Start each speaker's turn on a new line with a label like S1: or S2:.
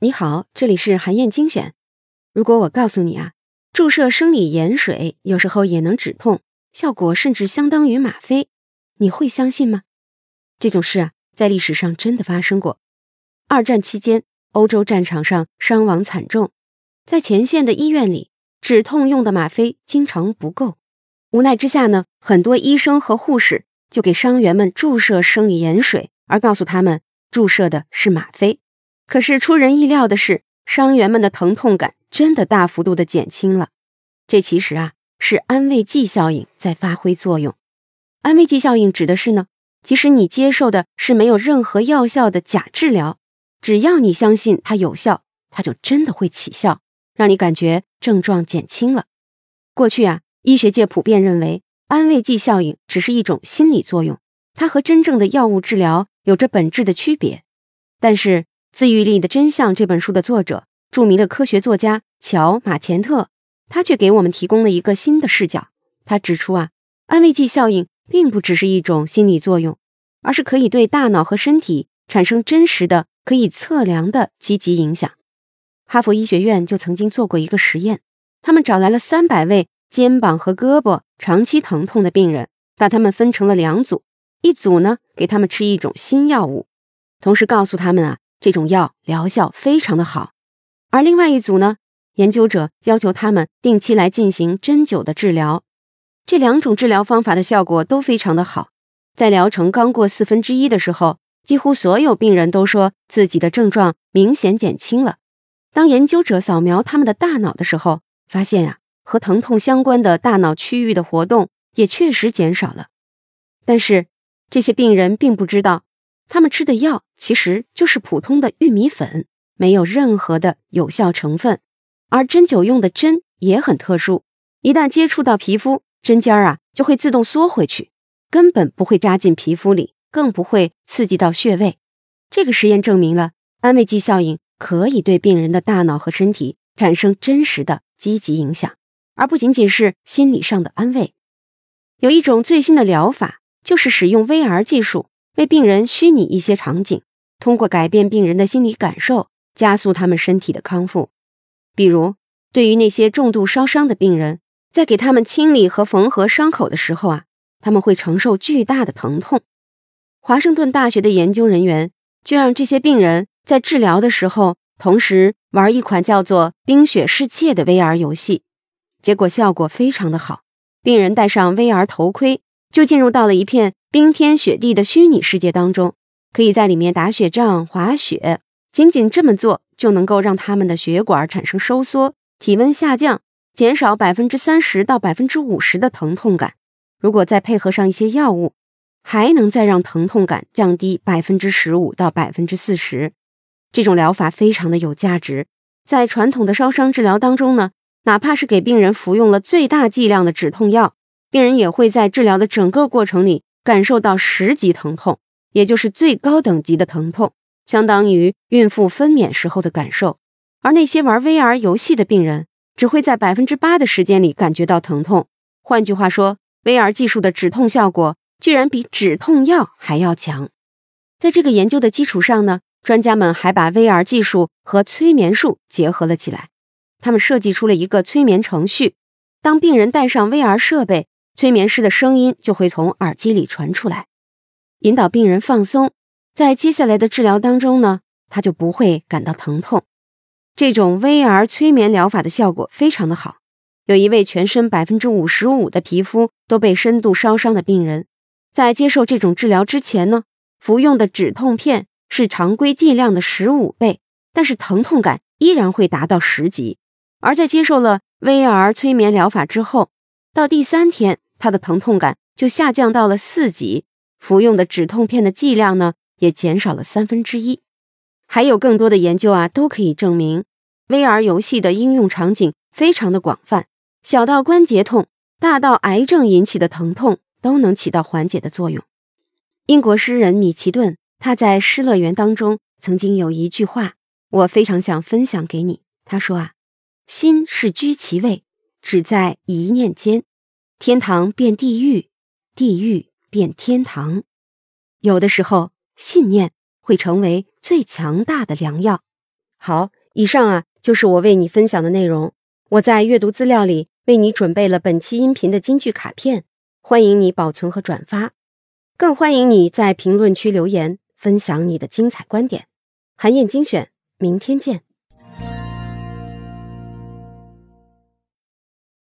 S1: 你好，这里是韩燕精选。如果我告诉你啊，注射生理盐水有时候也能止痛，效果甚至相当于吗啡，你会相信吗？这种事啊，在历史上真的发生过。二战期间，欧洲战场上伤亡惨重，在前线的医院里，止痛用的吗啡经常不够。无奈之下呢，很多医生和护士就给伤员们注射生理盐水，而告诉他们注射的是吗啡。可是出人意料的是，伤员们的疼痛感真的大幅度的减轻了。这其实啊是安慰剂效应在发挥作用。安慰剂效应指的是呢，即使你接受的是没有任何药效的假治疗，只要你相信它有效，它就真的会起效，让你感觉症状减轻了。过去啊，医学界普遍认为安慰剂效应只是一种心理作用，它和真正的药物治疗有着本质的区别。但是。《自愈力的真相》这本书的作者，著名的科学作家乔·马钱特，他却给我们提供了一个新的视角。他指出啊，安慰剂效应并不只是一种心理作用，而是可以对大脑和身体产生真实的、可以测量的积极影响。哈佛医学院就曾经做过一个实验，他们找来了三百位肩膀和胳膊长期疼痛的病人，把他们分成了两组，一组呢给他们吃一种新药物，同时告诉他们啊。这种药疗效非常的好，而另外一组呢，研究者要求他们定期来进行针灸的治疗。这两种治疗方法的效果都非常的好，在疗程刚过四分之一的时候，几乎所有病人都说自己的症状明显减轻了。当研究者扫描他们的大脑的时候，发现啊，和疼痛相关的大脑区域的活动也确实减少了。但是这些病人并不知道。他们吃的药其实就是普通的玉米粉，没有任何的有效成分。而针灸用的针也很特殊，一旦接触到皮肤，针尖儿啊就会自动缩回去，根本不会扎进皮肤里，更不会刺激到穴位。这个实验证明了安慰剂效应可以对病人的大脑和身体产生真实的积极影响，而不仅仅是心理上的安慰。有一种最新的疗法，就是使用 VR 技术。为病人虚拟一些场景，通过改变病人的心理感受，加速他们身体的康复。比如，对于那些重度烧伤的病人，在给他们清理和缝合伤口的时候啊，他们会承受巨大的疼痛。华盛顿大学的研究人员就让这些病人在治疗的时候，同时玩一款叫做《冰雪世界》的 VR 游戏，结果效果非常的好。病人戴上 VR 头盔，就进入到了一片。冰天雪地的虚拟世界当中，可以在里面打雪仗、滑雪。仅仅这么做，就能够让他们的血管产生收缩，体温下降，减少百分之三十到百分之五十的疼痛感。如果再配合上一些药物，还能再让疼痛感降低百分之十五到百分之四十。这种疗法非常的有价值。在传统的烧伤治疗当中呢，哪怕是给病人服用了最大剂量的止痛药，病人也会在治疗的整个过程里。感受到十级疼痛，也就是最高等级的疼痛，相当于孕妇分娩时候的感受。而那些玩 VR 游戏的病人，只会在百分之八的时间里感觉到疼痛。换句话说，VR 技术的止痛效果居然比止痛药还要强。在这个研究的基础上呢，专家们还把 VR 技术和催眠术结合了起来。他们设计出了一个催眠程序，当病人戴上 VR 设备。催眠师的声音就会从耳机里传出来，引导病人放松。在接下来的治疗当中呢，他就不会感到疼痛。这种 VR 催眠疗法的效果非常的好。有一位全身百分之五十五的皮肤都被深度烧伤的病人，在接受这种治疗之前呢，服用的止痛片是常规剂量的十五倍，但是疼痛感依然会达到十级。而在接受了 VR 催眠疗法之后，到第三天。他的疼痛感就下降到了四级，服用的止痛片的剂量呢也减少了三分之一。还有更多的研究啊，都可以证明，VR 游戏的应用场景非常的广泛，小到关节痛，大到癌症引起的疼痛，都能起到缓解的作用。英国诗人米奇顿他在《失乐园》当中曾经有一句话，我非常想分享给你。他说啊，心是居其位，只在一念间。天堂变地狱，地狱变天堂。有的时候，信念会成为最强大的良药。好，以上啊就是我为你分享的内容。我在阅读资料里为你准备了本期音频的金句卡片，欢迎你保存和转发，更欢迎你在评论区留言分享你的精彩观点。韩燕精选，明天见。